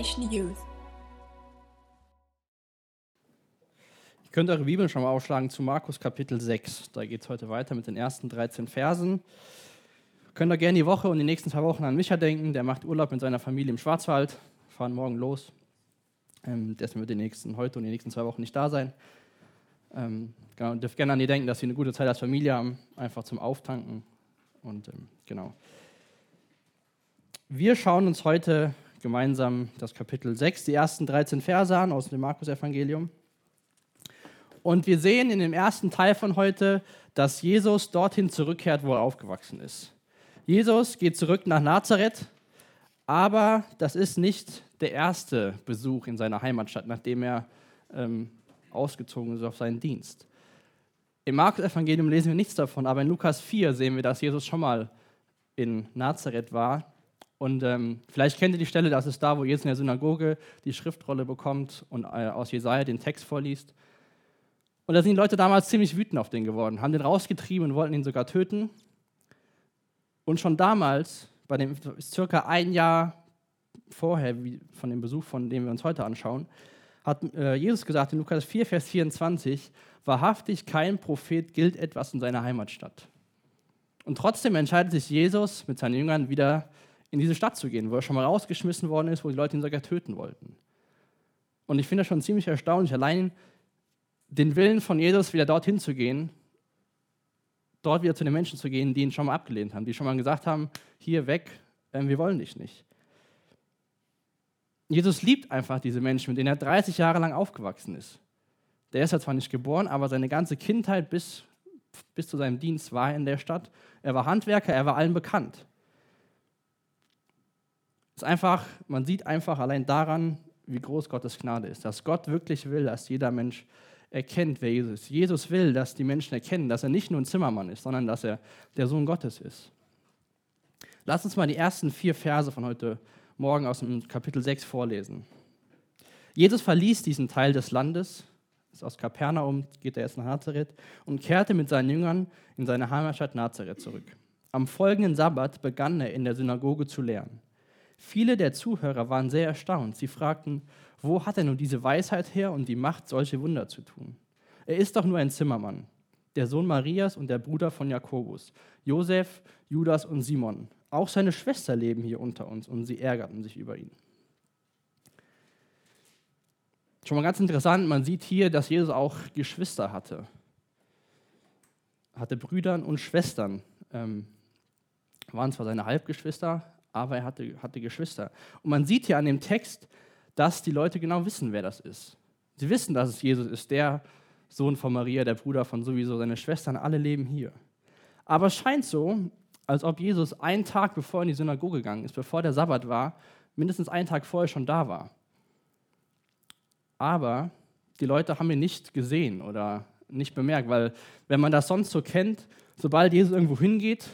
Generation Youth. Ihr könnt eure Bibel schon mal aufschlagen zu Markus Kapitel 6. Da geht es heute weiter mit den ersten 13 Versen. Könnt ihr gerne die Woche und die nächsten zwei Wochen an Micha denken. Der macht Urlaub mit seiner Familie im Schwarzwald. Fahren morgen los. Ähm, deswegen wird die nächsten, heute und die nächsten zwei Wochen nicht da sein. Ähm, genau, dürft gerne an die denken, dass sie eine gute Zeit als Familie haben, einfach zum Auftanken. Und ähm, genau. Wir schauen uns heute gemeinsam das Kapitel 6, die ersten 13 Verse an aus dem Markus-Evangelium. Und wir sehen in dem ersten Teil von heute, dass Jesus dorthin zurückkehrt, wo er aufgewachsen ist. Jesus geht zurück nach Nazareth, aber das ist nicht der erste Besuch in seiner Heimatstadt, nachdem er ähm, ausgezogen ist auf seinen Dienst. Im Markus-Evangelium lesen wir nichts davon, aber in Lukas 4 sehen wir, dass Jesus schon mal in Nazareth war. Und ähm, vielleicht kennt ihr die Stelle, das ist da, wo Jesus in der Synagoge die Schriftrolle bekommt und äh, aus Jesaja den Text vorliest. Und da sind die Leute damals ziemlich wütend auf den geworden, haben den rausgetrieben und wollten ihn sogar töten. Und schon damals, bei dem circa ein Jahr vorher von dem Besuch, von dem wir uns heute anschauen, hat äh, Jesus gesagt in Lukas 4, Vers 24, wahrhaftig kein Prophet gilt etwas in seiner Heimatstadt. Und trotzdem entscheidet sich Jesus mit seinen Jüngern wieder in diese Stadt zu gehen, wo er schon mal rausgeschmissen worden ist, wo die Leute ihn sogar töten wollten. Und ich finde das schon ziemlich erstaunlich, allein den Willen von Jesus, wieder dorthin zu gehen, dort wieder zu den Menschen zu gehen, die ihn schon mal abgelehnt haben, die schon mal gesagt haben, hier weg, äh, wir wollen dich nicht. Jesus liebt einfach diese Menschen, mit denen er 30 Jahre lang aufgewachsen ist. Der ist ja zwar nicht geboren, aber seine ganze Kindheit bis, bis zu seinem Dienst war er in der Stadt. Er war Handwerker, er war allen bekannt. Ist einfach, man sieht einfach allein daran, wie groß Gottes Gnade ist, dass Gott wirklich will, dass jeder Mensch erkennt, wer Jesus ist. Jesus will, dass die Menschen erkennen, dass er nicht nur ein Zimmermann ist, sondern dass er der Sohn Gottes ist. Lass uns mal die ersten vier Verse von heute Morgen aus dem Kapitel 6 vorlesen. Jesus verließ diesen Teil des Landes, ist aus Kapernaum, geht er jetzt nach Nazareth und kehrte mit seinen Jüngern in seine Heimatstadt Nazareth zurück. Am folgenden Sabbat begann er in der Synagoge zu lehren. Viele der Zuhörer waren sehr erstaunt. Sie fragten, wo hat er nun diese Weisheit her und die Macht, solche Wunder zu tun? Er ist doch nur ein Zimmermann, der Sohn Marias und der Bruder von Jakobus, Josef, Judas und Simon. Auch seine Schwester leben hier unter uns und sie ärgerten sich über ihn. Schon mal ganz interessant, man sieht hier, dass Jesus auch Geschwister hatte. Hatte Brüder und Schwestern. Ähm, waren zwar seine Halbgeschwister, aber er hatte, hatte Geschwister. Und man sieht hier an dem Text, dass die Leute genau wissen, wer das ist. Sie wissen, dass es Jesus ist, der Sohn von Maria, der Bruder von sowieso, seine Schwestern, alle leben hier. Aber es scheint so, als ob Jesus einen Tag bevor er in die Synagoge gegangen ist, bevor der Sabbat war, mindestens einen Tag vorher schon da war. Aber die Leute haben ihn nicht gesehen oder nicht bemerkt, weil wenn man das sonst so kennt, sobald Jesus irgendwo hingeht,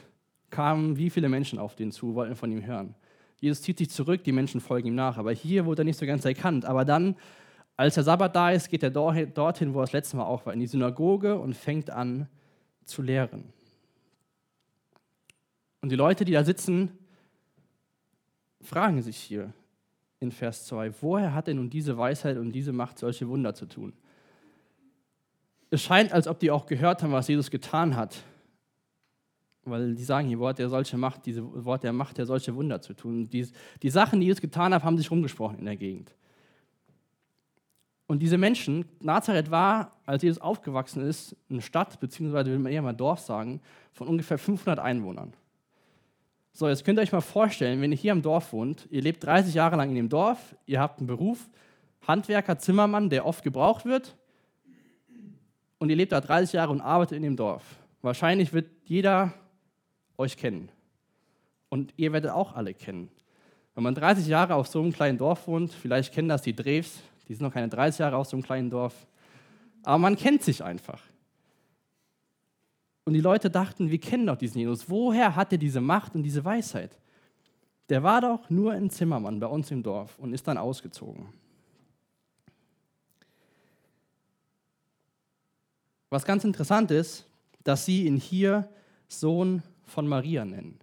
kamen wie viele Menschen auf den zu, wollten von ihm hören. Jesus zieht sich zurück, die Menschen folgen ihm nach. Aber hier wurde er nicht so ganz erkannt. Aber dann, als der Sabbat da ist, geht er dorthin, wo er das letzte Mal auch war, in die Synagoge und fängt an zu lehren. Und die Leute, die da sitzen, fragen sich hier in Vers 2, woher hat er nun diese Weisheit und diese Macht, solche Wunder zu tun? Es scheint, als ob die auch gehört haben, was Jesus getan hat weil die sagen hier, Wort der solche Macht, diese Wort der Macht, der solche Wunder zu tun. Die, die Sachen, die Jesus getan hat, haben sich rumgesprochen in der Gegend. Und diese Menschen, Nazareth war, als Jesus aufgewachsen ist, eine Stadt, beziehungsweise will man eher mal Dorf sagen, von ungefähr 500 Einwohnern. So, jetzt könnt ihr euch mal vorstellen, wenn ihr hier im Dorf wohnt, ihr lebt 30 Jahre lang in dem Dorf, ihr habt einen Beruf, Handwerker, Zimmermann, der oft gebraucht wird, und ihr lebt da 30 Jahre und arbeitet in dem Dorf. Wahrscheinlich wird jeder euch kennen. Und ihr werdet auch alle kennen. Wenn man 30 Jahre auf so einem kleinen Dorf wohnt, vielleicht kennen das die Drews, die sind noch keine 30 Jahre auf so einem kleinen Dorf, aber man kennt sich einfach. Und die Leute dachten, wir kennen doch diesen Jesus. Woher hat er diese Macht und diese Weisheit? Der war doch nur ein Zimmermann bei uns im Dorf und ist dann ausgezogen. Was ganz interessant ist, dass sie ihn hier Sohn von Maria nennen.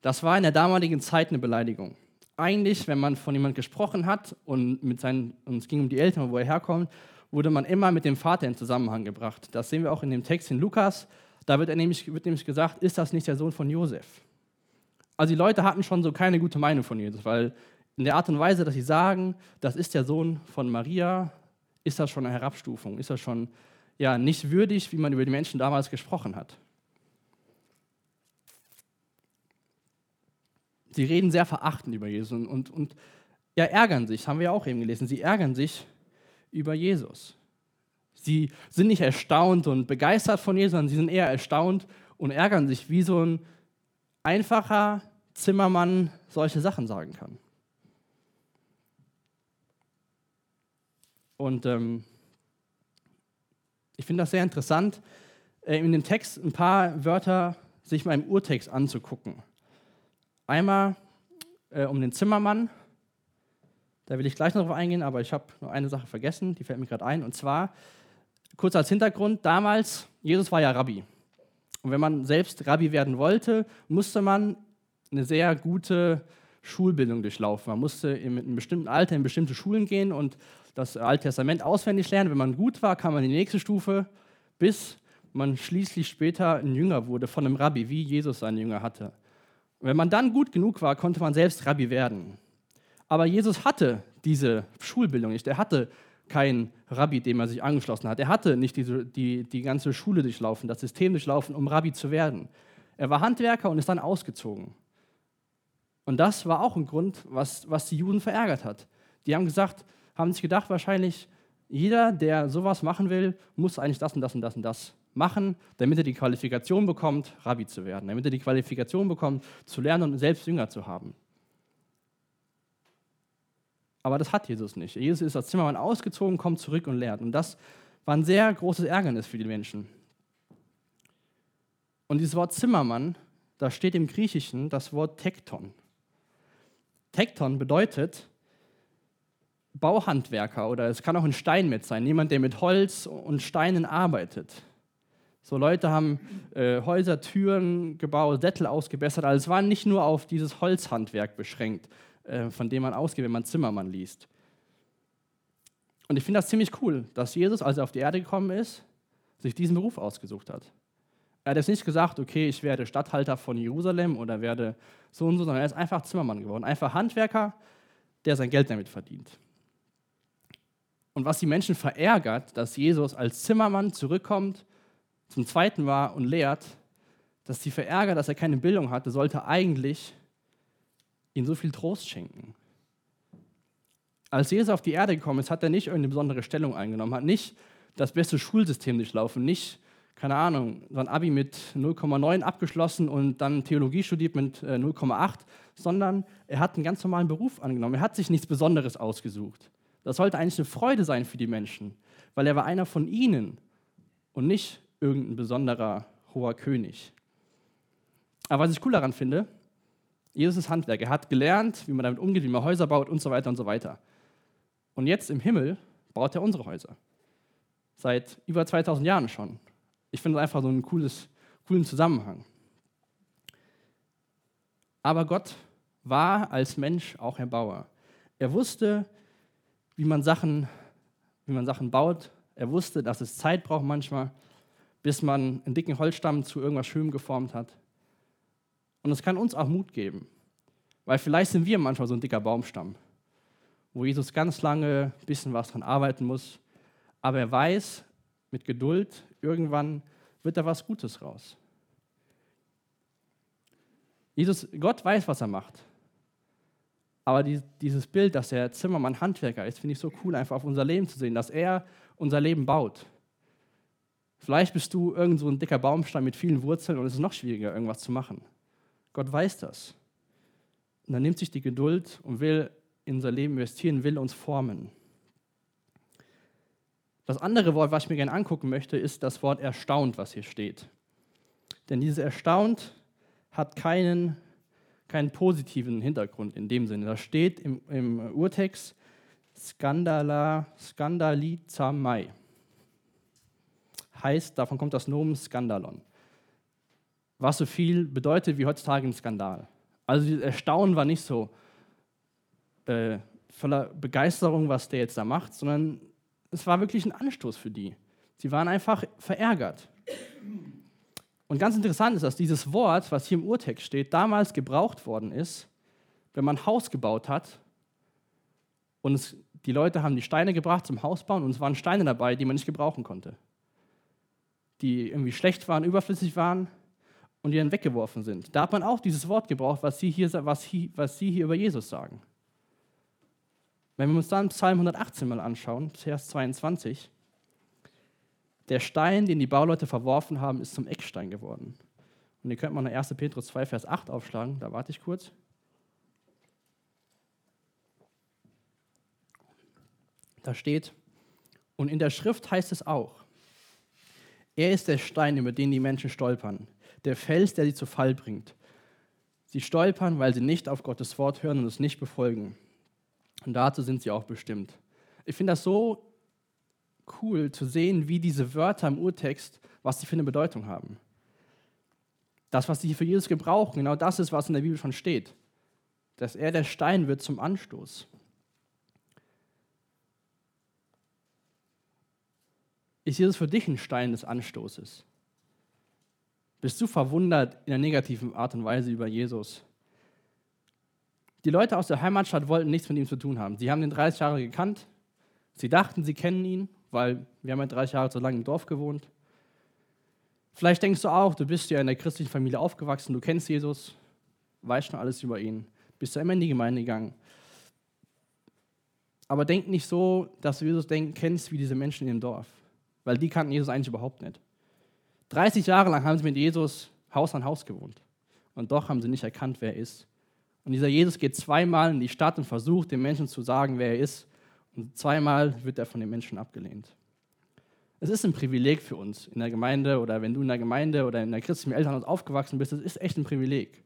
Das war in der damaligen Zeit eine Beleidigung. eigentlich, wenn man von jemandem gesprochen hat und, mit seinen, und es ging um die Eltern, wo er herkommt, wurde man immer mit dem Vater in Zusammenhang gebracht. Das sehen wir auch in dem Text in Lukas. Da wird, nämlich, wird nämlich gesagt, ist das nicht der Sohn von Josef? Also die Leute hatten schon so keine gute Meinung von Jesus, weil in der Art und Weise, dass sie sagen, das ist der Sohn von Maria, ist das schon eine Herabstufung, ist das schon ja, nicht würdig, wie man über die Menschen damals gesprochen hat. Sie reden sehr verachtend über Jesus und, und, und ja, ärgern sich, haben wir ja auch eben gelesen. Sie ärgern sich über Jesus. Sie sind nicht erstaunt und begeistert von Jesus, sondern sie sind eher erstaunt und ärgern sich, wie so ein einfacher Zimmermann solche Sachen sagen kann. Und ähm, ich finde das sehr interessant, äh, in dem Text ein paar Wörter sich mal im Urtext anzugucken. Einmal äh, um den Zimmermann, da will ich gleich noch drauf eingehen, aber ich habe nur eine Sache vergessen, die fällt mir gerade ein. Und zwar, kurz als Hintergrund, damals, Jesus war ja Rabbi. Und wenn man selbst Rabbi werden wollte, musste man eine sehr gute Schulbildung durchlaufen. Man musste in einem bestimmten Alter in bestimmte Schulen gehen und das Alte Testament auswendig lernen. Wenn man gut war, kam man in die nächste Stufe, bis man schließlich später ein Jünger wurde von einem Rabbi, wie Jesus seinen Jünger hatte. Wenn man dann gut genug war, konnte man selbst Rabbi werden. Aber Jesus hatte diese Schulbildung nicht. Er hatte keinen Rabbi, dem er sich angeschlossen hat. Er hatte nicht diese, die, die ganze Schule durchlaufen, das System durchlaufen, um Rabbi zu werden. Er war Handwerker und ist dann ausgezogen. Und das war auch ein Grund, was, was die Juden verärgert hat. Die haben gesagt, haben sich gedacht, wahrscheinlich, jeder, der sowas machen will, muss eigentlich das und das und das und das machen, damit er die Qualifikation bekommt, Rabbi zu werden, damit er die Qualifikation bekommt, zu lernen und selbst Jünger zu haben. Aber das hat Jesus nicht. Jesus ist als Zimmermann ausgezogen, kommt zurück und lehrt. Und das war ein sehr großes Ärgernis für die Menschen. Und dieses Wort Zimmermann, da steht im Griechischen das Wort Tekton. Tekton bedeutet Bauhandwerker oder es kann auch ein Steinmetz sein, jemand, der mit Holz und Steinen arbeitet. So Leute haben äh, Häuser, Türen gebaut, Sättel ausgebessert. Also es war nicht nur auf dieses Holzhandwerk beschränkt, äh, von dem man ausgeht, wenn man Zimmermann liest. Und ich finde das ziemlich cool, dass Jesus, als er auf die Erde gekommen ist, sich diesen Beruf ausgesucht hat. Er hat jetzt nicht gesagt, okay, ich werde Statthalter von Jerusalem oder werde so und so, sondern er ist einfach Zimmermann geworden, einfach Handwerker, der sein Geld damit verdient. Und was die Menschen verärgert, dass Jesus als Zimmermann zurückkommt, zum zweiten war und lehrt, dass die verärgert, dass er keine Bildung hatte, sollte eigentlich ihnen so viel Trost schenken. Als Jesus auf die Erde gekommen ist, hat er nicht irgendeine besondere Stellung eingenommen, hat nicht das beste Schulsystem durchlaufen, nicht, keine Ahnung, sein Abi mit 0,9 abgeschlossen und dann Theologie studiert mit 0,8, äh, sondern er hat einen ganz normalen Beruf angenommen. Er hat sich nichts Besonderes ausgesucht. Das sollte eigentlich eine Freude sein für die Menschen, weil er war einer von ihnen und nicht irgendein besonderer hoher König. Aber was ich cool daran finde, Jesus ist Handwerk. Er hat gelernt, wie man damit umgeht, wie man Häuser baut und so weiter und so weiter. Und jetzt im Himmel baut er unsere Häuser. Seit über 2000 Jahren schon. Ich finde das einfach so einen cooles, coolen Zusammenhang. Aber Gott war als Mensch auch Erbauer. Er wusste, wie man Sachen, wie man Sachen baut. Er wusste, dass es Zeit braucht manchmal, bis man einen dicken Holzstamm zu irgendwas Schönem geformt hat. Und es kann uns auch Mut geben, weil vielleicht sind wir manchmal so ein dicker Baumstamm, wo Jesus ganz lange ein bisschen was dran arbeiten muss, aber er weiß, mit Geduld, irgendwann wird da was Gutes raus. Jesus, Gott weiß, was er macht. Aber die, dieses Bild, dass er Zimmermann Handwerker ist, finde ich so cool, einfach auf unser Leben zu sehen, dass er unser Leben baut. Vielleicht bist du irgend so ein dicker Baumstamm mit vielen Wurzeln und es ist noch schwieriger, irgendwas zu machen. Gott weiß das. Und er nimmt sich die Geduld und will in unser Leben investieren, will uns formen. Das andere Wort, was ich mir gerne angucken möchte, ist das Wort erstaunt, was hier steht. Denn dieses erstaunt hat keinen keinen positiven Hintergrund in dem Sinne. Da steht im, im Urtext Skandala, Skandalizamai. Heißt, davon kommt das Nomen Skandalon. Was so viel bedeutet wie heutzutage ein Skandal. Also das Erstaunen war nicht so, äh, voller Begeisterung, was der jetzt da macht, sondern es war wirklich ein Anstoß für die. Sie waren einfach verärgert. Und ganz interessant ist, dass dieses Wort, was hier im Urtext steht, damals gebraucht worden ist, wenn man ein Haus gebaut hat und es, die Leute haben die Steine gebracht zum Hausbauen und es waren Steine dabei, die man nicht gebrauchen konnte. Die irgendwie schlecht waren, überflüssig waren und die dann weggeworfen sind. Da hat man auch dieses Wort gebraucht, was sie hier, was, was sie hier über Jesus sagen. Wenn wir uns dann Psalm 118 mal anschauen, Vers 22, der Stein, den die Bauleute verworfen haben, ist zum Eckstein geworden. Und ihr könnt mal nach 1. Petrus 2, Vers 8 aufschlagen, da warte ich kurz. Da steht, und in der Schrift heißt es auch, er ist der Stein, über den die Menschen stolpern, der Fels, der sie zu Fall bringt. Sie stolpern, weil sie nicht auf Gottes Wort hören und es nicht befolgen. Und dazu sind sie auch bestimmt. Ich finde das so cool zu sehen, wie diese Wörter im Urtext, was sie für eine Bedeutung haben. Das, was sie für Jesus gebrauchen, genau das ist, was in der Bibel schon steht. Dass er der Stein wird zum Anstoß. Ist Jesus für dich ein Stein des Anstoßes? Bist du verwundert in einer negativen Art und Weise über Jesus? Die Leute aus der Heimatstadt wollten nichts mit ihm zu tun haben. Sie haben ihn 30 Jahre gekannt. Sie dachten, sie kennen ihn, weil wir haben ja 30 Jahre so lange im Dorf gewohnt. Vielleicht denkst du auch, du bist ja in der christlichen Familie aufgewachsen, du kennst Jesus, weißt schon alles über ihn, bist ja immer in die Gemeinde gegangen. Aber denk nicht so, dass du Jesus kennst wie diese Menschen dem Dorf, weil die kannten Jesus eigentlich überhaupt nicht. 30 Jahre lang haben sie mit Jesus Haus an Haus gewohnt und doch haben sie nicht erkannt, wer er ist. Und dieser Jesus geht zweimal in die Stadt und versucht, den Menschen zu sagen, wer er ist. Und zweimal wird er von den Menschen abgelehnt. Es ist ein Privileg für uns in der Gemeinde oder wenn du in der Gemeinde oder in der christlichen Elternhaus aufgewachsen bist, es ist echt ein Privileg.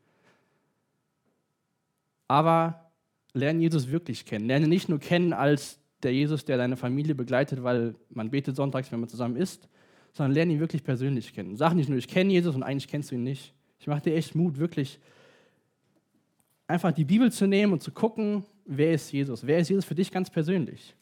Aber lerne Jesus wirklich kennen. Lerne nicht nur kennen als der Jesus, der deine Familie begleitet, weil man betet sonntags, wenn man zusammen isst, sondern lerne ihn wirklich persönlich kennen. Sag nicht nur, ich kenne Jesus und eigentlich kennst du ihn nicht. Ich mache dir echt Mut, wirklich einfach die Bibel zu nehmen und zu gucken, wer ist Jesus? Wer ist Jesus für dich ganz persönlich?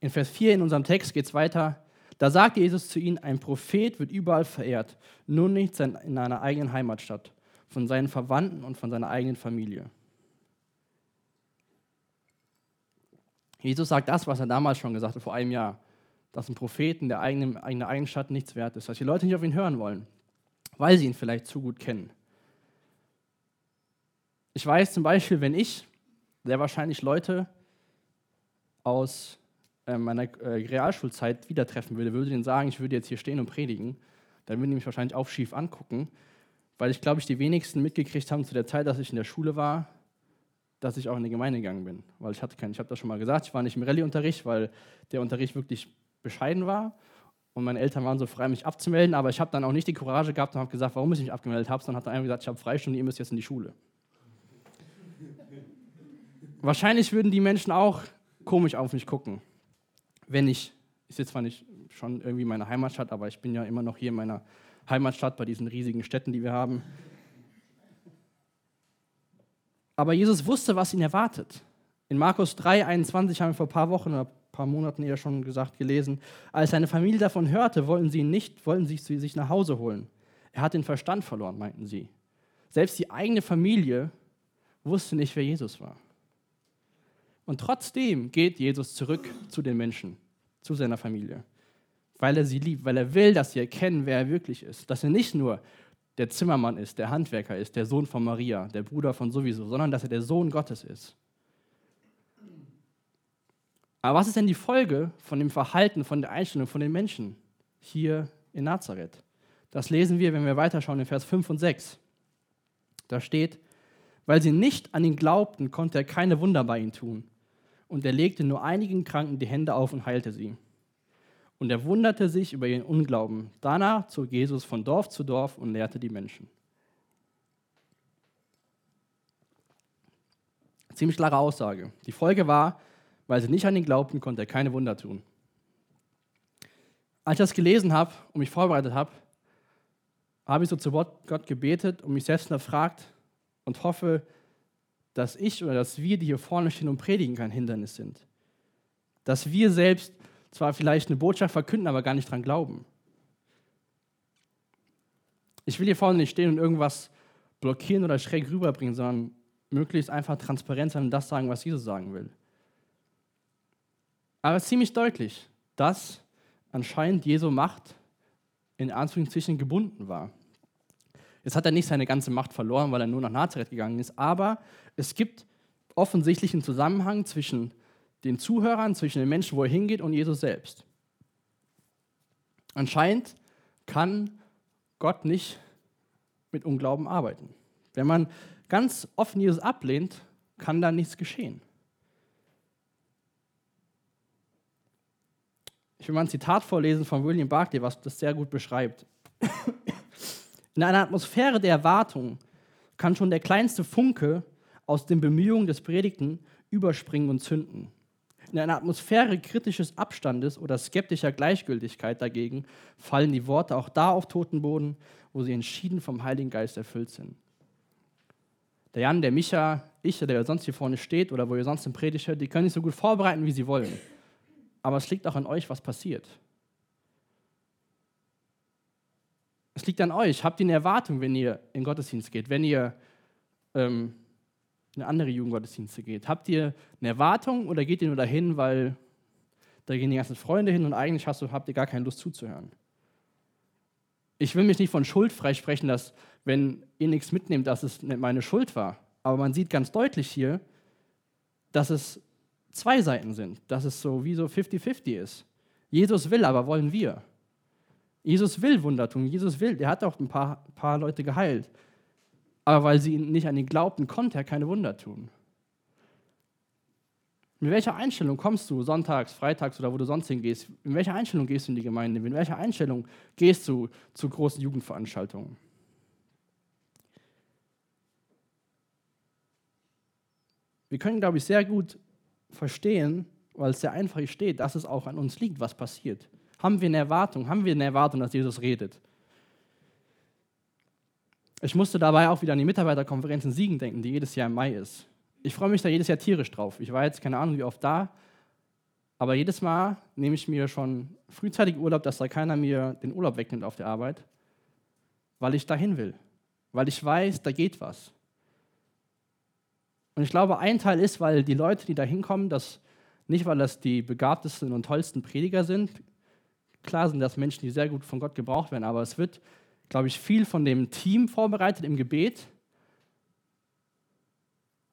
In Vers 4 in unserem Text geht es weiter. Da sagt Jesus zu ihnen, ein Prophet wird überall verehrt, nur nicht in einer eigenen Heimatstadt, von seinen Verwandten und von seiner eigenen Familie. Jesus sagt das, was er damals schon gesagt hat, vor einem Jahr dass ein Propheten der eigenen, eigene Eigenstadt nichts wert ist, dass die Leute nicht auf ihn hören wollen, weil sie ihn vielleicht zu gut kennen. Ich weiß zum Beispiel, wenn ich sehr wahrscheinlich Leute aus äh, meiner äh, Realschulzeit wieder treffen würde, würde denen sagen, ich würde jetzt hier stehen und predigen, dann würden die mich wahrscheinlich auch schief angucken, weil ich glaube, ich die wenigsten mitgekriegt haben zu der Zeit, dass ich in der Schule war, dass ich auch in die Gemeinde gegangen bin. Weil ich hatte keinen, ich habe das schon mal gesagt, ich war nicht im Rallye-Unterricht, weil der Unterricht wirklich bescheiden war. Und meine Eltern waren so frei, mich abzumelden, aber ich habe dann auch nicht die Courage gehabt und habe gesagt, warum ich mich abgemeldet habe, sondern hat dann einfach gesagt, ich habe Freistunde, ihr müsst jetzt in die Schule. Wahrscheinlich würden die Menschen auch komisch auf mich gucken, wenn ich, ist jetzt zwar nicht schon irgendwie meine Heimatstadt, aber ich bin ja immer noch hier in meiner Heimatstadt bei diesen riesigen Städten, die wir haben. Aber Jesus wusste, was ihn erwartet. In Markus 3, 21 haben wir vor ein paar Wochen oder paar Monaten eher schon gesagt, gelesen. Als seine Familie davon hörte, wollten sie ihn nicht, wollten sie sich nach Hause holen. Er hat den Verstand verloren, meinten sie. Selbst die eigene Familie wusste nicht, wer Jesus war. Und trotzdem geht Jesus zurück zu den Menschen, zu seiner Familie, weil er sie liebt, weil er will, dass sie erkennen, wer er wirklich ist. Dass er nicht nur der Zimmermann ist, der Handwerker ist, der Sohn von Maria, der Bruder von sowieso, sondern dass er der Sohn Gottes ist. Aber was ist denn die Folge von dem Verhalten, von der Einstellung von den Menschen hier in Nazareth? Das lesen wir, wenn wir weiterschauen in Vers 5 und 6. Da steht, weil sie nicht an ihn glaubten, konnte er keine Wunder bei ihnen tun. Und er legte nur einigen Kranken die Hände auf und heilte sie. Und er wunderte sich über ihren Unglauben. Danach zog Jesus von Dorf zu Dorf und lehrte die Menschen. Ziemlich klare Aussage. Die Folge war, weil sie nicht an ihn glaubten, konnte er keine Wunder tun. Als ich das gelesen habe und mich vorbereitet habe, habe ich so zu Gott gebetet und mich selbst erfragt und hoffe, dass ich oder dass wir, die hier vorne stehen und predigen, kein Hindernis sind. Dass wir selbst zwar vielleicht eine Botschaft verkünden, aber gar nicht dran glauben. Ich will hier vorne nicht stehen und irgendwas blockieren oder schräg rüberbringen, sondern möglichst einfach transparent sein und das sagen, was Jesus sagen will. Aber ziemlich deutlich, dass anscheinend Jesu Macht in Anführungszeichen gebunden war. Jetzt hat er nicht seine ganze Macht verloren, weil er nur nach Nazareth gegangen ist, aber es gibt offensichtlich einen Zusammenhang zwischen den Zuhörern, zwischen den Menschen, wo er hingeht, und Jesus selbst. Anscheinend kann Gott nicht mit Unglauben arbeiten. Wenn man ganz offen Jesus ablehnt, kann da nichts geschehen. Ich will mal ein Zitat vorlesen von William Barclay, was das sehr gut beschreibt. In einer Atmosphäre der Erwartung kann schon der kleinste Funke aus den Bemühungen des Predigten überspringen und zünden. In einer Atmosphäre kritisches Abstandes oder skeptischer Gleichgültigkeit dagegen fallen die Worte auch da auf toten Boden, wo sie entschieden vom Heiligen Geist erfüllt sind. Der Jan, der Micha, ich, der sonst hier vorne steht oder wo ihr sonst im Predigt hört, die können sich so gut vorbereiten, wie sie wollen. Aber es liegt auch an euch, was passiert. Es liegt an euch. Habt ihr eine Erwartung, wenn ihr in Gottesdienst geht, wenn ihr ähm, in andere Jugendgottesdienste geht? Habt ihr eine Erwartung oder geht ihr nur dahin, weil da gehen die ganzen Freunde hin und eigentlich hast du, habt ihr gar keine Lust zuzuhören? Ich will mich nicht von Schuld freisprechen, dass wenn ihr nichts mitnehmt, dass es nicht meine Schuld war. Aber man sieht ganz deutlich hier, dass es zwei Seiten sind, dass es so wie so 50-50 ist. Jesus will, aber wollen wir. Jesus will Wunder tun, Jesus will, der hat auch ein paar, paar Leute geheilt. Aber weil sie nicht an ihn glaubten, konnte er keine Wunder tun. Mit welcher Einstellung kommst du sonntags, freitags oder wo du sonst hingehst? In welcher Einstellung gehst du in die Gemeinde? In welcher Einstellung gehst du zu großen Jugendveranstaltungen? Wir können, glaube ich, sehr gut verstehen, weil es sehr einfach steht, dass es auch an uns liegt, was passiert. Haben wir eine Erwartung? Haben wir eine Erwartung, dass Jesus redet? Ich musste dabei auch wieder an die Mitarbeiterkonferenz in Siegen denken, die jedes Jahr im Mai ist. Ich freue mich da jedes Jahr tierisch drauf. Ich war jetzt keine Ahnung, wie oft da, aber jedes Mal nehme ich mir schon frühzeitig Urlaub, dass da keiner mir den Urlaub wegnimmt auf der Arbeit, weil ich dahin will, weil ich weiß, da geht was. Und ich glaube, ein Teil ist, weil die Leute, die da hinkommen, nicht, weil das die begabtesten und tollsten Prediger sind. Klar sind das Menschen, die sehr gut von Gott gebraucht werden, aber es wird glaube ich, viel von dem Team vorbereitet im Gebet.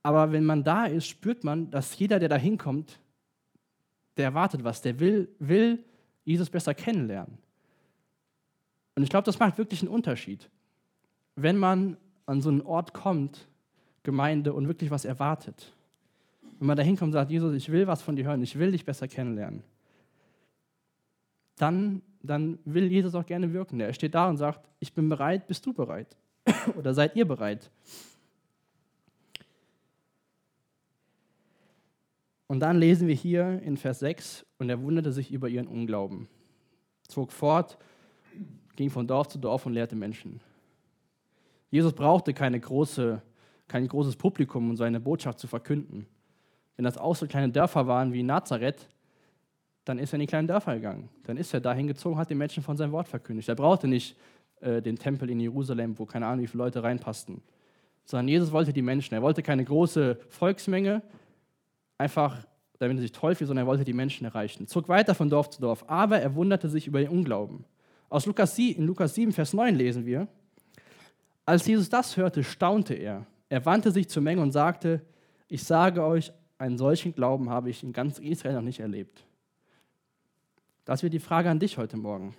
Aber wenn man da ist, spürt man, dass jeder, der da hinkommt, der erwartet was, der will, will Jesus besser kennenlernen. Und ich glaube, das macht wirklich einen Unterschied, wenn man an so einen Ort kommt, Gemeinde, und wirklich was erwartet. Wenn man da hinkommt und sagt, Jesus, ich will was von dir hören, ich will dich besser kennenlernen, dann dann will Jesus auch gerne wirken. Er steht da und sagt, ich bin bereit, bist du bereit? Oder seid ihr bereit? Und dann lesen wir hier in Vers 6, und er wunderte sich über ihren Unglauben, zog fort, ging von Dorf zu Dorf und lehrte Menschen. Jesus brauchte keine große, kein großes Publikum, um seine Botschaft zu verkünden. Wenn das auch so kleine Dörfer waren wie Nazareth, dann ist er in die kleinen Dörfer gegangen. Dann ist er dahin gezogen, hat den Menschen von seinem Wort verkündigt. Er brauchte nicht äh, den Tempel in Jerusalem, wo keine Ahnung, wie viele Leute reinpassten, sondern Jesus wollte die Menschen. Er wollte keine große Volksmenge, einfach damit er sich toll fühlt, sondern er wollte die Menschen erreichen. Zog weiter von Dorf zu Dorf, aber er wunderte sich über den Unglauben. Aus Lukas, in Lukas 7, Vers 9 lesen wir, als Jesus das hörte, staunte er. Er wandte sich zur Menge und sagte, ich sage euch, einen solchen Glauben habe ich in ganz Israel noch nicht erlebt. Das wird die Frage an dich heute Morgen.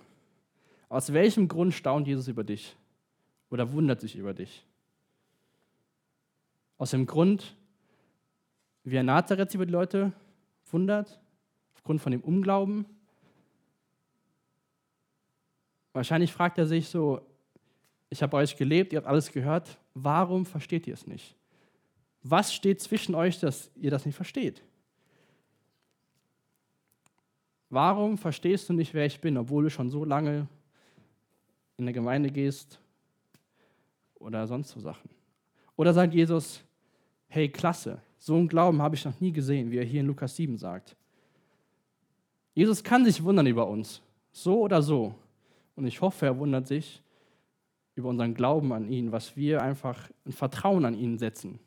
Aus welchem Grund staunt Jesus über dich oder wundert sich über dich? Aus dem Grund, wie er Nazareth über die Leute wundert, aufgrund von dem Unglauben. Wahrscheinlich fragt er sich so, ich habe euch gelebt, ihr habt alles gehört, warum versteht ihr es nicht? Was steht zwischen euch, dass ihr das nicht versteht? Warum verstehst du nicht, wer ich bin, obwohl du schon so lange in der Gemeinde gehst, oder sonst so Sachen? Oder sagt Jesus, hey, klasse, so einen Glauben habe ich noch nie gesehen, wie er hier in Lukas 7 sagt. Jesus kann sich wundern über uns, so oder so. Und ich hoffe, er wundert sich über unseren Glauben an ihn, was wir einfach ein Vertrauen an ihn setzen.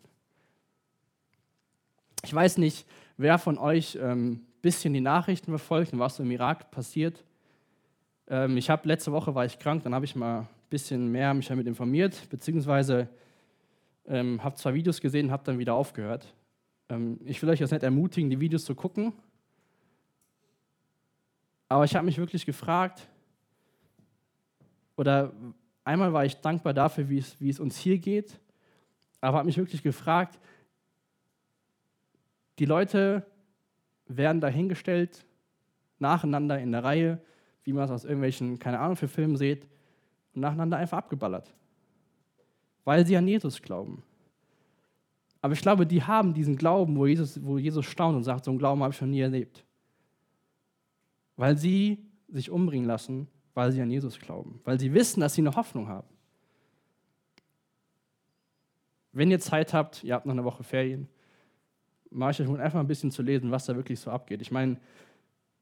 Ich weiß nicht, wer von euch ähm, bisschen die Nachrichten verfolgt und was im Irak passiert. Ähm, ich habe letzte Woche war ich krank, dann habe ich mal ein bisschen mehr mich damit informiert, beziehungsweise ähm, habe zwei Videos gesehen, habe dann wieder aufgehört. Ähm, ich will euch jetzt nicht ermutigen, die Videos zu gucken, aber ich habe mich wirklich gefragt, oder einmal war ich dankbar dafür, wie es, wie es uns hier geht, aber habe mich wirklich gefragt, die Leute werden dahingestellt, nacheinander in der Reihe, wie man es aus irgendwelchen, keine Ahnung, für Filmen sieht, und nacheinander einfach abgeballert. Weil sie an Jesus glauben. Aber ich glaube, die haben diesen Glauben, wo Jesus, wo Jesus staunt und sagt, so einen Glauben habe ich noch nie erlebt. Weil sie sich umbringen lassen, weil sie an Jesus glauben. Weil sie wissen, dass sie eine Hoffnung haben. Wenn ihr Zeit habt, ihr habt noch eine Woche Ferien, mache ich euch einfach ein bisschen zu lesen, was da wirklich so abgeht. Ich meine,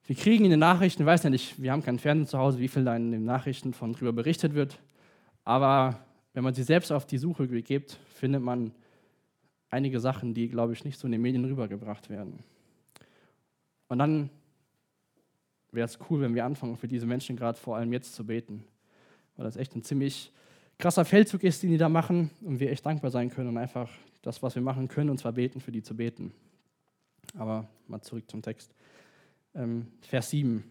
wir kriegen in den Nachrichten, ich weiß ja nicht, wir haben keinen Fernsehen zu Hause, wie viel da in den Nachrichten von drüber berichtet wird, aber wenn man sie selbst auf die Suche begibt, findet man einige Sachen, die, glaube ich, nicht so in den Medien rübergebracht werden. Und dann wäre es cool, wenn wir anfangen, für diese Menschen gerade vor allem jetzt zu beten, weil das echt ein ziemlich krasser Feldzug ist, den die da machen und wir echt dankbar sein können und einfach das, was wir machen können, und zwar beten, für die zu beten. Aber mal zurück zum Text. Ähm, Vers 7.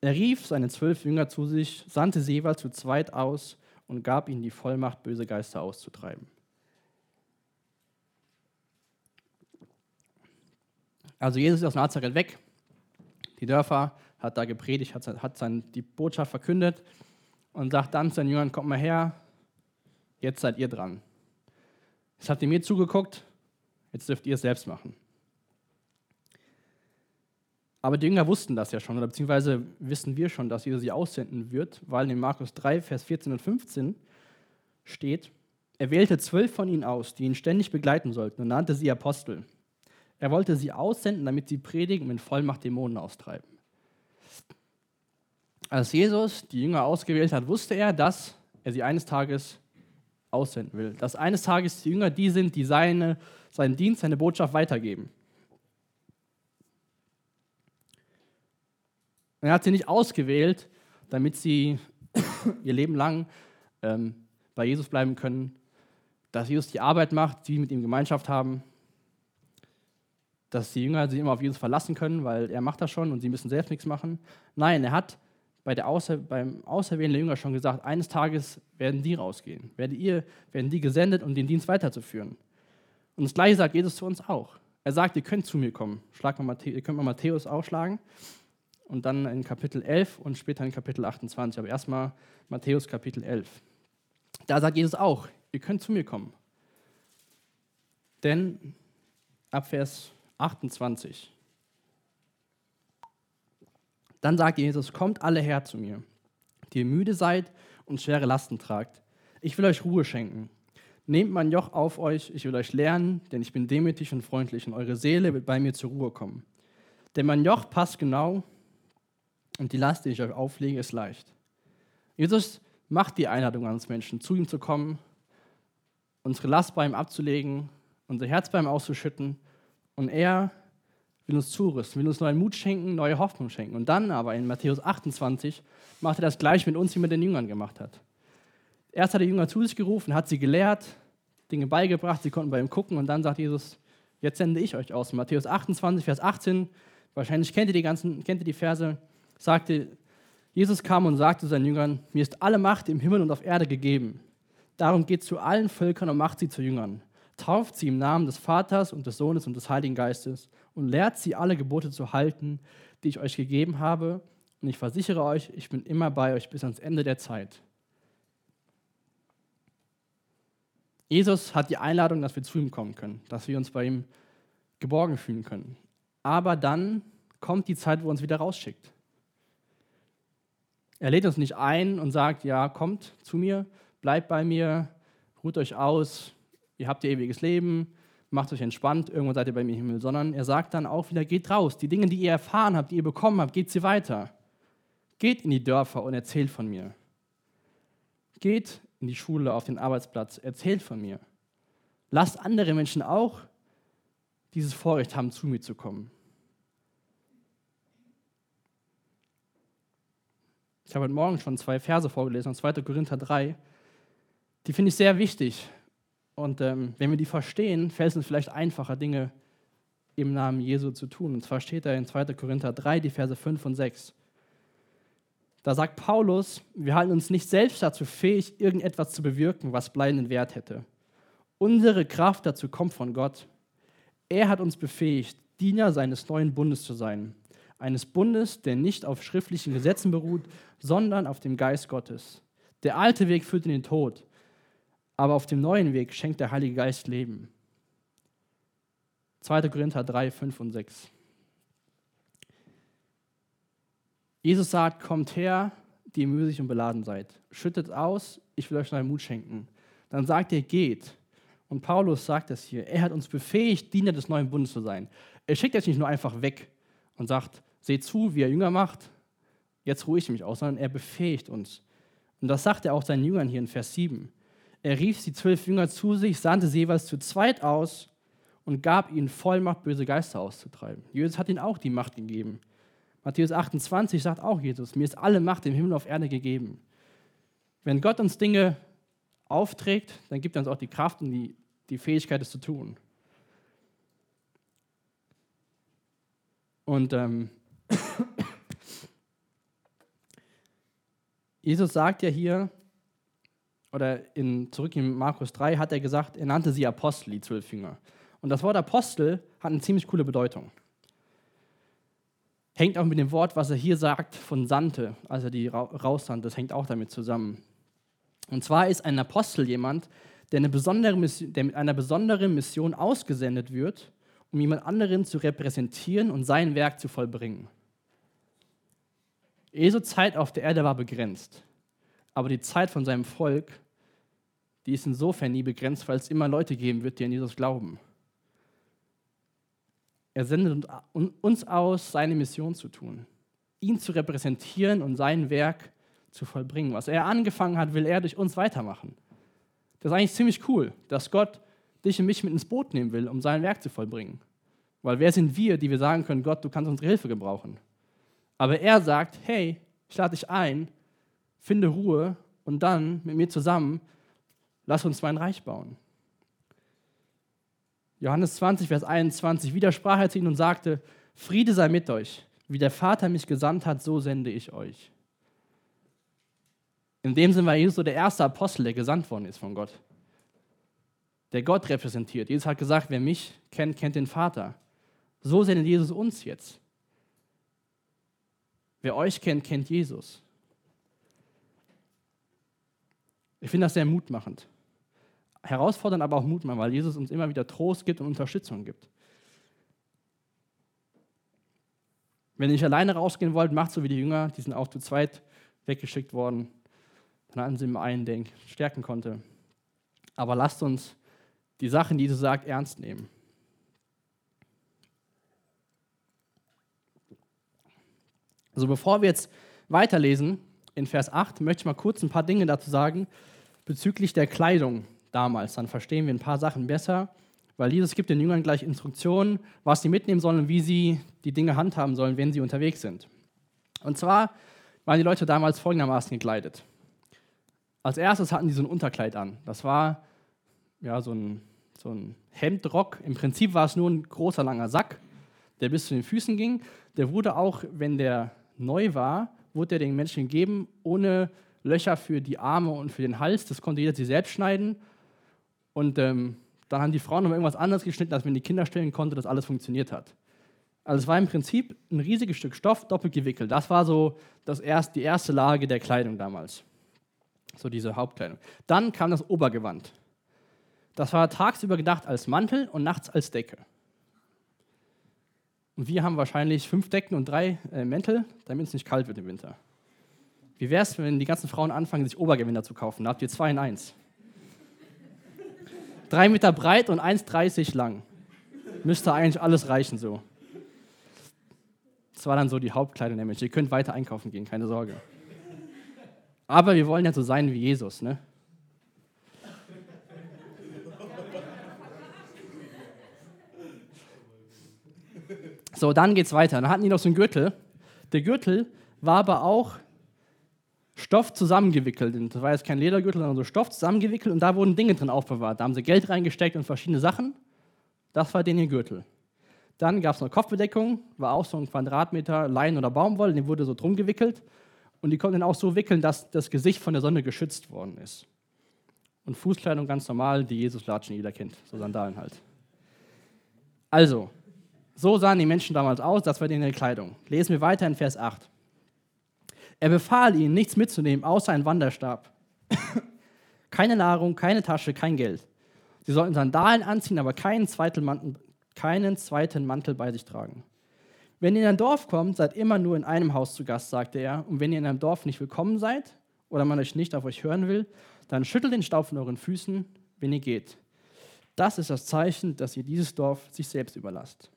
Er rief seine zwölf Jünger zu sich, sandte sie jeweils zu zweit aus und gab ihnen die Vollmacht, böse Geister auszutreiben. Also Jesus ist aus Nazareth weg, die Dörfer, hat da gepredigt, hat, hat sein, die Botschaft verkündet und sagt dann zu seinen Jüngern, kommt mal her, jetzt seid ihr dran. Jetzt habt ihr mir zugeguckt, jetzt dürft ihr es selbst machen. Aber die Jünger wussten das ja schon, oder beziehungsweise wissen wir schon, dass Jesus sie aussenden wird, weil in Markus 3, Vers 14 und 15 steht, er wählte zwölf von ihnen aus, die ihn ständig begleiten sollten und nannte sie Apostel. Er wollte sie aussenden, damit sie predigen und mit Vollmacht Dämonen austreiben. Als Jesus die Jünger ausgewählt hat, wusste er, dass er sie eines Tages aussenden will. Dass eines Tages die Jünger die sind, die seine, seinen Dienst, seine Botschaft weitergeben. Er hat sie nicht ausgewählt, damit sie ihr Leben lang ähm, bei Jesus bleiben können, dass Jesus die Arbeit macht, sie mit ihm Gemeinschaft haben, dass die Jünger sich immer auf Jesus verlassen können, weil er macht das schon und sie müssen selbst nichts machen. Nein, er hat bei der Außer, beim Auserwählen der Jünger schon gesagt, eines Tages werden die rausgehen, werdet ihr, werden die gesendet, um den Dienst weiterzuführen. Und das Gleiche sagt Jesus zu uns auch. Er sagt, ihr könnt zu mir kommen. Schlag mal, ihr könnt mal Matthäus aufschlagen und dann in Kapitel 11 und später in Kapitel 28. Aber erstmal Matthäus Kapitel 11. Da sagt Jesus auch, ihr könnt zu mir kommen. Denn ab Vers 28 dann sagt Jesus, kommt alle her zu mir, die ihr müde seid und schwere Lasten tragt. Ich will euch Ruhe schenken. Nehmt mein Joch auf euch, ich will euch lernen, denn ich bin demütig und freundlich und eure Seele wird bei mir zur Ruhe kommen. Denn mein Joch passt genau und die Last, die ich euch auflege, ist leicht. Jesus macht die Einladung an uns Menschen, zu ihm zu kommen, unsere Last bei ihm abzulegen, unser Herz bei ihm auszuschütten und er will uns zurüsten, will uns neuen Mut schenken, neue Hoffnung schenken. Und dann aber in Matthäus 28 macht er das gleich mit uns, wie mit den Jüngern gemacht hat. Erst hat er die Jünger zu sich gerufen, hat sie gelehrt, Dinge beigebracht, sie konnten bei ihm gucken und dann sagt Jesus, jetzt sende ich euch aus. Matthäus 28, Vers 18, wahrscheinlich kennt ihr die ganzen, kennt ihr die Verse, sagte, Jesus kam und sagte seinen Jüngern, mir ist alle Macht im Himmel und auf Erde gegeben. Darum geht zu allen Völkern und macht sie zu Jüngern tauft sie im Namen des Vaters und des Sohnes und des Heiligen Geistes und lehrt sie alle Gebote zu halten, die ich euch gegeben habe. Und ich versichere euch, ich bin immer bei euch bis ans Ende der Zeit. Jesus hat die Einladung, dass wir zu ihm kommen können, dass wir uns bei ihm geborgen fühlen können. Aber dann kommt die Zeit, wo er uns wieder rausschickt. Er lädt uns nicht ein und sagt, ja, kommt zu mir, bleibt bei mir, ruht euch aus, ihr habt ihr ewiges Leben, macht euch entspannt, irgendwann seid ihr bei mir im Himmel, sondern er sagt dann auch wieder, geht raus, die Dinge, die ihr erfahren habt, die ihr bekommen habt, geht sie weiter. Geht in die Dörfer und erzählt von mir. Geht in die Schule, auf den Arbeitsplatz, erzählt von mir. Lasst andere Menschen auch dieses Vorrecht haben, zu mir zu kommen. Ich habe heute Morgen schon zwei Verse vorgelesen, aus 2. Korinther 3. Die finde ich sehr wichtig. Und ähm, wenn wir die verstehen, fällt es uns vielleicht einfacher, Dinge im Namen Jesu zu tun. Und zwar steht da in 2. Korinther 3, die Verse 5 und 6. Da sagt Paulus, wir halten uns nicht selbst dazu fähig, irgendetwas zu bewirken, was bleibenden Wert hätte. Unsere Kraft dazu kommt von Gott. Er hat uns befähigt, Diener seines neuen Bundes zu sein. Eines Bundes, der nicht auf schriftlichen Gesetzen beruht, sondern auf dem Geist Gottes. Der alte Weg führt in den Tod, aber auf dem neuen Weg schenkt der Heilige Geist Leben. 2. Korinther 3, 5 und 6. Jesus sagt, kommt her, die ihr müßig und beladen seid. Schüttet aus, ich will euch neuen Mut schenken. Dann sagt er, geht. Und Paulus sagt das hier. Er hat uns befähigt, Diener des neuen Bundes zu sein. Er schickt jetzt nicht nur einfach weg und sagt, seht zu, wie er Jünger macht, jetzt ruhe ich mich aus, sondern er befähigt uns. Und das sagt er auch seinen Jüngern hier in Vers 7. Er rief die zwölf Jünger zu sich, sandte sie jeweils zu zweit aus und gab ihnen Vollmacht, böse Geister auszutreiben. Jesus hat ihnen auch die Macht gegeben. Matthäus 28 sagt auch Jesus, mir ist alle Macht im Himmel und auf Erde gegeben. Wenn Gott uns Dinge aufträgt, dann gibt er uns auch die Kraft und die, die Fähigkeit, es zu tun. Und ähm, Jesus sagt ja hier, oder in, zurück in Markus 3 hat er gesagt, er nannte sie Apostel, die zwölf Jünger. Und das Wort Apostel hat eine ziemlich coole Bedeutung hängt auch mit dem Wort, was er hier sagt, von Sandte, also die raussandte, das hängt auch damit zusammen. Und zwar ist ein Apostel jemand, der, eine besondere Mission, der mit einer besonderen Mission ausgesendet wird, um jemand anderen zu repräsentieren und sein Werk zu vollbringen. Jesu Zeit auf der Erde war begrenzt, aber die Zeit von seinem Volk, die ist insofern nie begrenzt, weil es immer Leute geben wird, die an Jesus glauben. Er sendet uns aus, seine Mission zu tun, ihn zu repräsentieren und sein Werk zu vollbringen. Was er angefangen hat, will er durch uns weitermachen. Das ist eigentlich ziemlich cool, dass Gott dich und mich mit ins Boot nehmen will, um sein Werk zu vollbringen. Weil wer sind wir, die wir sagen können, Gott, du kannst unsere Hilfe gebrauchen. Aber er sagt, hey, ich lade dich ein, finde Ruhe und dann mit mir zusammen, lass uns mein Reich bauen. Johannes 20, Vers 21, widersprach er zu ihnen und sagte, Friede sei mit euch, wie der Vater mich gesandt hat, so sende ich euch. In dem Sinne war Jesus so der erste Apostel, der gesandt worden ist von Gott, der Gott repräsentiert. Jesus hat gesagt, wer mich kennt, kennt den Vater. So sendet Jesus uns jetzt. Wer euch kennt, kennt Jesus. Ich finde das sehr mutmachend herausfordernd, aber auch Mut machen, weil Jesus uns immer wieder Trost gibt und Unterstützung gibt. Wenn ihr nicht alleine rausgehen wollt, macht so wie die Jünger, die sind auch zu zweit weggeschickt worden. Dann hatten sie immer einen, der ihn stärken konnte. Aber lasst uns die Sachen, die Jesus sagt, ernst nehmen. Also bevor wir jetzt weiterlesen, in Vers 8 möchte ich mal kurz ein paar Dinge dazu sagen bezüglich der Kleidung, damals. Dann verstehen wir ein paar Sachen besser, weil Jesus gibt den Jüngern gleich Instruktionen, was sie mitnehmen sollen und wie sie die Dinge handhaben sollen, wenn sie unterwegs sind. Und zwar waren die Leute damals folgendermaßen gekleidet. Als erstes hatten sie so ein Unterkleid an. Das war ja, so, ein, so ein Hemdrock. Im Prinzip war es nur ein großer, langer Sack, der bis zu den Füßen ging. Der wurde auch, wenn der neu war, wurde der den Menschen gegeben, ohne Löcher für die Arme und für den Hals. Das konnte jeder sich selbst schneiden. Und ähm, dann haben die Frauen noch irgendwas anderes geschnitten, als wenn die Kinder stillen konnte, dass alles funktioniert hat. Also es war im Prinzip ein riesiges Stück Stoff, doppelt gewickelt. Das war so das erst, die erste Lage der Kleidung damals. So diese Hauptkleidung. Dann kam das Obergewand. Das war tagsüber gedacht als Mantel und nachts als Decke. Und wir haben wahrscheinlich fünf Decken und drei äh, Mäntel, damit es nicht kalt wird im Winter. Wie wäre es, wenn die ganzen Frauen anfangen, sich Obergewänder zu kaufen? Da habt ihr zwei in eins. Drei Meter breit und 1,30 lang. Müsste eigentlich alles reichen so. Das war dann so die Hauptkleidung der Menschen. Ihr könnt weiter einkaufen gehen, keine Sorge. Aber wir wollen ja so sein wie Jesus, ne? So, dann geht's weiter. Dann hatten die noch so einen Gürtel. Der Gürtel war aber auch Stoff zusammengewickelt. Das war jetzt kein Ledergürtel, sondern so Stoff zusammengewickelt und da wurden Dinge drin aufbewahrt. Da haben sie Geld reingesteckt und verschiedene Sachen. Das war den ihr Gürtel. Dann gab es eine Kopfbedeckung, war auch so ein Quadratmeter Lein oder Baumwolle, den wurde so drum gewickelt. Und die konnten auch so wickeln, dass das Gesicht von der Sonne geschützt worden ist. Und Fußkleidung ganz normal, die Jesus-Latschen jeder kennt, so Sandalen halt. Also, so sahen die Menschen damals aus, das war ihre Kleidung. Lesen wir weiter in Vers 8. Er befahl ihnen, nichts mitzunehmen, außer ein Wanderstab. keine Nahrung, keine Tasche, kein Geld. Sie sollten Sandalen anziehen, aber keinen zweiten, Mantel, keinen zweiten Mantel bei sich tragen. Wenn ihr in ein Dorf kommt, seid immer nur in einem Haus zu Gast, sagte er. Und wenn ihr in einem Dorf nicht willkommen seid oder man euch nicht auf euch hören will, dann schüttelt den Staub von euren Füßen, wenn ihr geht. Das ist das Zeichen, dass ihr dieses Dorf sich selbst überlasst.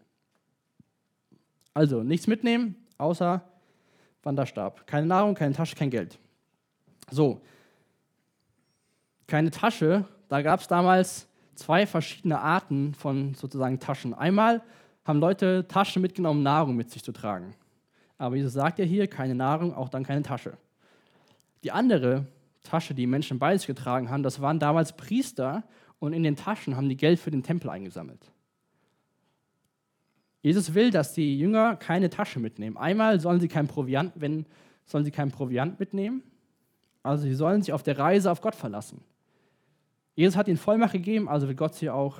Also nichts mitnehmen, außer Wanderstab. Keine Nahrung, keine Tasche, kein Geld. So, keine Tasche, da gab es damals zwei verschiedene Arten von sozusagen Taschen. Einmal haben Leute Taschen mitgenommen, Nahrung mit sich zu tragen. Aber Jesus sagt ja hier, keine Nahrung, auch dann keine Tasche. Die andere Tasche, die Menschen bei sich getragen haben, das waren damals Priester und in den Taschen haben die Geld für den Tempel eingesammelt. Jesus will, dass die Jünger keine Tasche mitnehmen. Einmal sollen sie kein Proviant, wenn, sollen sie kein Proviant mitnehmen. Also sie sollen sich auf der Reise auf Gott verlassen. Jesus hat ihnen Vollmacht gegeben, also wird Gott sie auch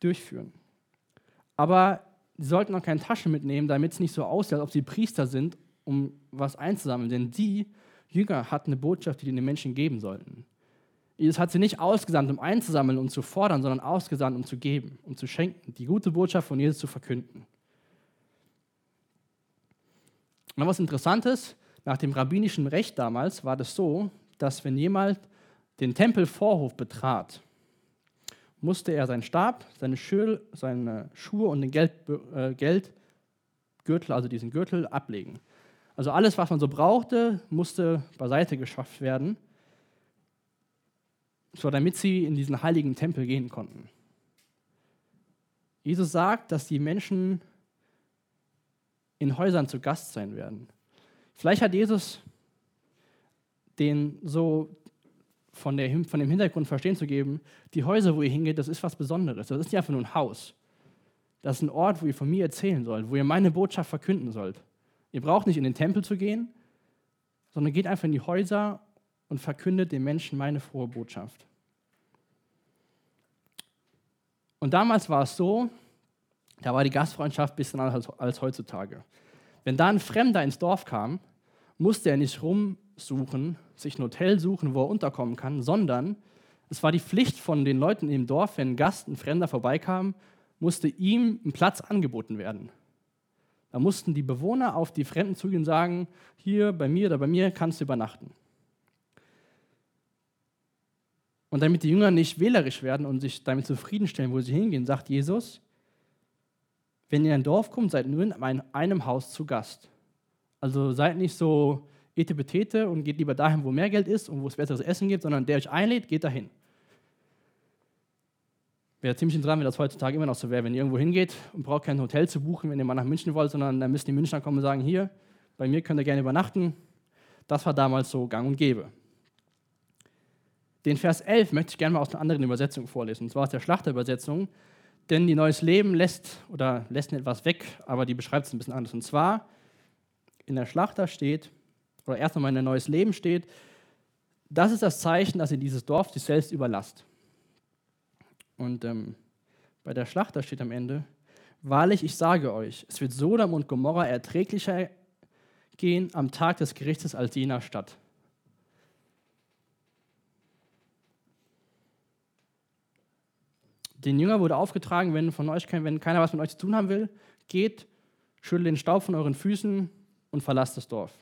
durchführen. Aber sie sollten auch keine Tasche mitnehmen, damit es nicht so aussieht, als ob sie Priester sind, um was einzusammeln. Denn die Jünger hatten eine Botschaft, die die den Menschen geben sollten. Jesus hat sie nicht ausgesandt, um einzusammeln und zu fordern, sondern ausgesandt, um zu geben, um zu schenken, die gute Botschaft von Jesus zu verkünden. Und was Interessantes, nach dem rabbinischen Recht damals war das so, dass wenn jemand den Tempelvorhof betrat, musste er seinen Stab, seine, Schül, seine Schuhe und den Geld, äh, Geldgürtel, also diesen Gürtel, ablegen. Also alles, was man so brauchte, musste beiseite geschafft werden so damit sie in diesen heiligen Tempel gehen konnten. Jesus sagt, dass die Menschen in Häusern zu Gast sein werden. Vielleicht hat Jesus den so von, der, von dem Hintergrund verstehen zu geben, die Häuser, wo ihr hingeht, das ist was Besonderes. Das ist nicht einfach nur ein Haus. Das ist ein Ort, wo ihr von mir erzählen sollt, wo ihr meine Botschaft verkünden sollt. Ihr braucht nicht in den Tempel zu gehen, sondern geht einfach in die Häuser und verkündet den Menschen meine frohe Botschaft. Und damals war es so, da war die Gastfreundschaft ein bisschen anders als, als heutzutage. Wenn da ein Fremder ins Dorf kam, musste er nicht rumsuchen, sich ein Hotel suchen, wo er unterkommen kann, sondern es war die Pflicht von den Leuten im Dorf, wenn ein Gast, ein Fremder vorbeikam, musste ihm ein Platz angeboten werden. Da mussten die Bewohner auf die Fremden zugehen und sagen, hier bei mir oder bei mir kannst du übernachten. Und damit die Jünger nicht wählerisch werden und sich damit zufriedenstellen, wo sie hingehen, sagt Jesus, wenn ihr in ein Dorf kommt, seid nur in einem Haus zu Gast. Also seid nicht so etepetete und geht lieber dahin, wo mehr Geld ist und wo es besseres Essen gibt, sondern der euch einlädt, geht dahin. Wäre ziemlich interessant, wenn das heutzutage immer noch so wäre, wenn ihr irgendwo hingeht und braucht kein Hotel zu buchen, wenn ihr mal nach München wollt, sondern dann müssen die Münchner kommen und sagen, hier, bei mir könnt ihr gerne übernachten. Das war damals so gang und gäbe. Den Vers 11 möchte ich gerne mal aus einer anderen Übersetzung vorlesen, und zwar aus der Schlachterübersetzung, denn die Neues Leben lässt oder lässt etwas weg, aber die beschreibt es ein bisschen anders. Und zwar in der Schlachter steht, oder erst einmal in der Neues Leben steht, das ist das Zeichen, dass ihr dieses Dorf sich selbst überlasst. Und ähm, bei der Schlachter steht am Ende, wahrlich, ich sage euch, es wird Sodom und Gomorra erträglicher gehen am Tag des Gerichtes als jener Stadt. Den Jüngern wurde aufgetragen, wenn, von euch, wenn keiner was mit euch zu tun haben will, geht, schüttelt den Staub von euren Füßen und verlasst das Dorf.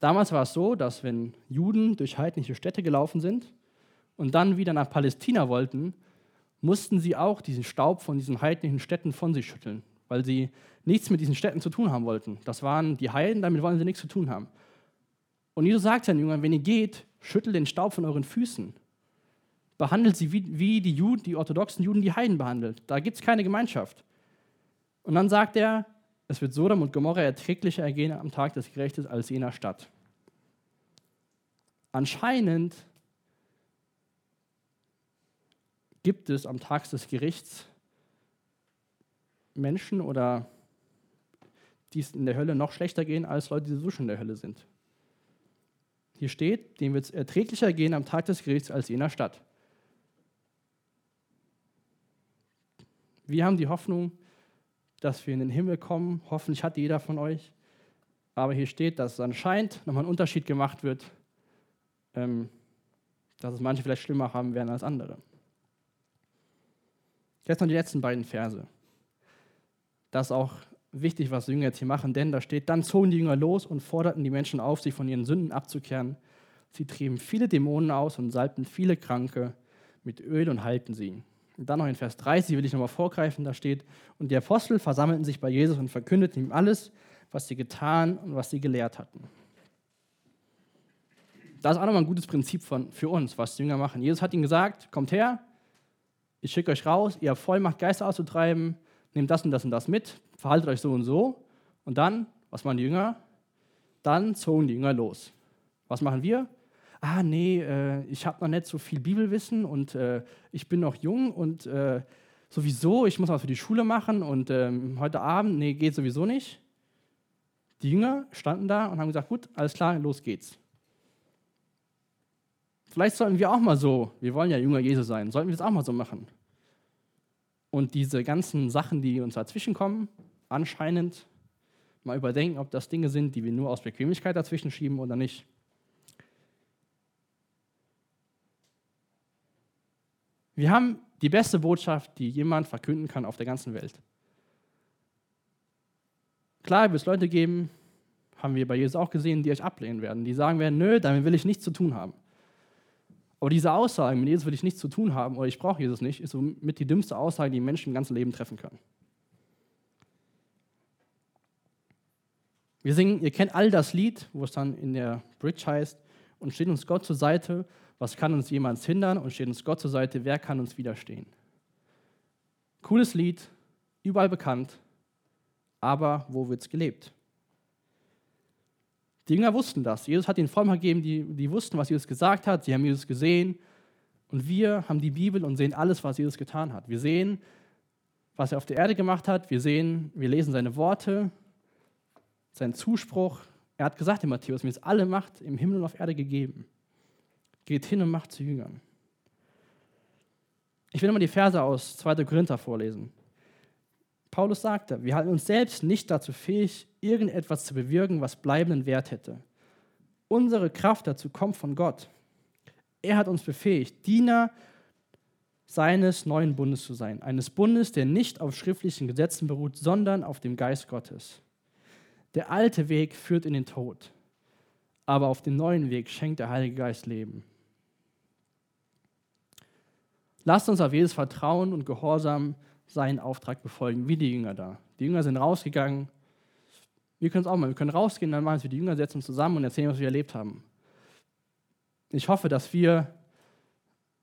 Damals war es so, dass wenn Juden durch heidnische Städte gelaufen sind und dann wieder nach Palästina wollten, mussten sie auch diesen Staub von diesen heidnischen Städten von sich schütteln, weil sie nichts mit diesen Städten zu tun haben wollten. Das waren die Heiden, damit wollen sie nichts zu tun haben. Und Jesus sagt seinen Jüngern, wenn ihr geht, schüttelt den Staub von euren Füßen. Behandelt sie wie, wie die, Juden, die orthodoxen Juden die Heiden behandelt. Da gibt es keine Gemeinschaft. Und dann sagt er, es wird Sodom und Gomorra erträglicher ergehen am Tag des Gerichtes als jener Stadt. Anscheinend gibt es am Tag des Gerichts Menschen oder die es in der Hölle noch schlechter gehen als Leute, die so schon in der Hölle sind. Hier steht, dem wird es erträglicher gehen am Tag des Gerichts als jener Stadt. Wir haben die Hoffnung, dass wir in den Himmel kommen. Hoffentlich hat jeder von euch. Aber hier steht, dass anscheinend nochmal ein Unterschied gemacht wird, ähm, dass es manche vielleicht schlimmer haben werden als andere. Jetzt noch die letzten beiden Verse. Das ist auch wichtig, was die Jünger jetzt hier machen, denn da steht, dann zogen die Jünger los und forderten die Menschen auf, sich von ihren Sünden abzukehren. Sie trieben viele Dämonen aus und salbten viele Kranke mit Öl und heilten sie. Und dann noch in Vers 30 will ich nochmal vorgreifen, da steht, und die Apostel versammelten sich bei Jesus und verkündeten ihm alles, was sie getan und was sie gelehrt hatten. Das ist auch nochmal ein gutes Prinzip von, für uns, was die Jünger machen. Jesus hat ihnen gesagt, kommt her, ich schicke euch raus, ihr habt Vollmacht, Geister auszutreiben, nehmt das und das und das mit, verhaltet euch so und so. Und dann, was machen die Jünger? Dann zogen die Jünger los. Was machen wir? Ah nee, äh, ich habe noch nicht so viel Bibelwissen und äh, ich bin noch jung und äh, sowieso, ich muss was für die Schule machen und ähm, heute Abend, nee, geht sowieso nicht. Die Jünger standen da und haben gesagt, gut, alles klar, los geht's. Vielleicht sollten wir auch mal so, wir wollen ja Jünger Jesu sein, sollten wir das auch mal so machen. Und diese ganzen Sachen, die uns dazwischen kommen, anscheinend mal überdenken, ob das Dinge sind, die wir nur aus Bequemlichkeit dazwischen schieben oder nicht. Wir haben die beste Botschaft, die jemand verkünden kann auf der ganzen Welt. Klar wird es Leute geben, haben wir bei Jesus auch gesehen, die euch ablehnen werden, die sagen werden, nö, damit will ich nichts zu tun haben. Aber diese Aussage, mit Jesus will ich nichts zu tun haben oder ich brauche Jesus nicht, ist somit die dümmste Aussage, die Menschen im ganzen Leben treffen können. Wir singen, ihr kennt all das Lied, wo es dann in der Bridge heißt, und steht uns Gott zur Seite was kann uns jemals hindern und steht uns Gott zur Seite? Wer kann uns widerstehen? Cooles Lied, überall bekannt, aber wo wird es gelebt? Die Jünger wussten das. Jesus hat ihnen Vollmacht gegeben, die, die wussten, was Jesus gesagt hat. Sie haben Jesus gesehen. Und wir haben die Bibel und sehen alles, was Jesus getan hat. Wir sehen, was er auf der Erde gemacht hat. Wir sehen, wir lesen seine Worte, seinen Zuspruch. Er hat gesagt in Matthäus, mir ist alle Macht im Himmel und auf Erde gegeben. Geht hin und macht zu Jüngern. Ich will nochmal die Verse aus 2. Korinther vorlesen. Paulus sagte, wir halten uns selbst nicht dazu fähig, irgendetwas zu bewirken, was bleibenden Wert hätte. Unsere Kraft dazu kommt von Gott. Er hat uns befähigt, Diener seines neuen Bundes zu sein. Eines Bundes, der nicht auf schriftlichen Gesetzen beruht, sondern auf dem Geist Gottes. Der alte Weg führt in den Tod, aber auf dem neuen Weg schenkt der Heilige Geist Leben. Lasst uns auf Jesus vertrauen und gehorsam seinen Auftrag befolgen, wie die Jünger da. Die Jünger sind rausgegangen. Wir können es auch mal. Wir können rausgehen, dann machen wir die Jünger, setzen uns zusammen und erzählen, was wir erlebt haben. Ich hoffe, dass wir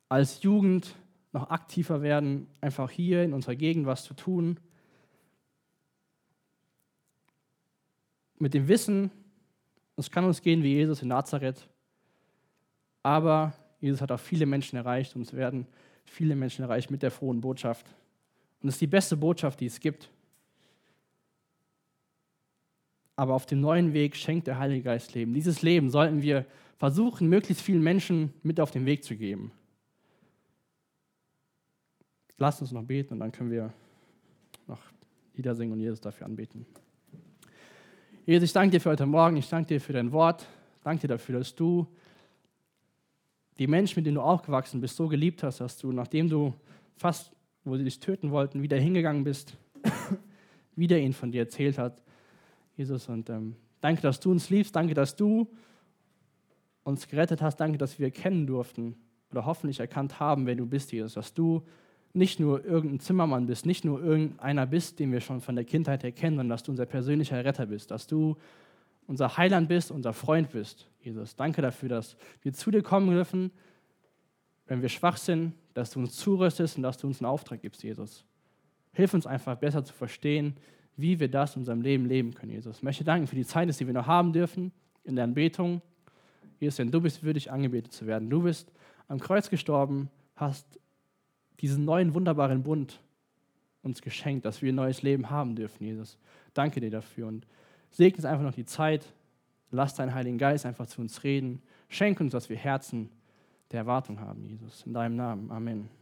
als Jugend noch aktiver werden, einfach hier in unserer Gegend was zu tun. Mit dem Wissen, es kann uns gehen wie Jesus in Nazareth, aber Jesus hat auch viele Menschen erreicht und es werden viele Menschen erreicht mit der frohen Botschaft. Und es ist die beste Botschaft, die es gibt. Aber auf dem neuen Weg schenkt der Heilige Geist Leben. Dieses Leben sollten wir versuchen, möglichst vielen Menschen mit auf den Weg zu geben. Lasst uns noch beten und dann können wir noch Lieder singen und Jesus dafür anbeten. Jesus, ich danke dir für heute Morgen, ich danke dir für dein Wort, ich danke dir dafür, dass du die Menschen, mit denen du aufgewachsen bist, so geliebt hast, dass du, nachdem du fast, wo sie dich töten wollten, wieder hingegangen bist, wieder ihnen von dir erzählt hat, Jesus. Und ähm, danke, dass du uns liebst, danke, dass du uns gerettet hast. Danke, dass wir erkennen durften oder hoffentlich erkannt haben, wer du bist, Jesus. Dass du nicht nur irgendein Zimmermann bist, nicht nur irgendeiner bist, den wir schon von der Kindheit her kennen, sondern dass du unser persönlicher Retter bist, dass du unser Heiland bist, unser Freund bist, Jesus. Danke dafür, dass wir zu dir kommen dürfen, wenn wir schwach sind, dass du uns zurüstest und dass du uns einen Auftrag gibst, Jesus. Hilf uns einfach besser zu verstehen, wie wir das in unserem Leben leben können, Jesus. Ich möchte danken für die Zeit, die wir noch haben dürfen in der Anbetung. Jesus, denn du bist würdig, angebetet zu werden. Du bist am Kreuz gestorben, hast diesen neuen, wunderbaren Bund uns geschenkt, dass wir ein neues Leben haben dürfen, Jesus. Danke dir dafür und segne uns einfach noch die Zeit. Lass deinen Heiligen Geist einfach zu uns reden. Schenk uns, dass wir Herzen der Erwartung haben, Jesus. In deinem Namen. Amen.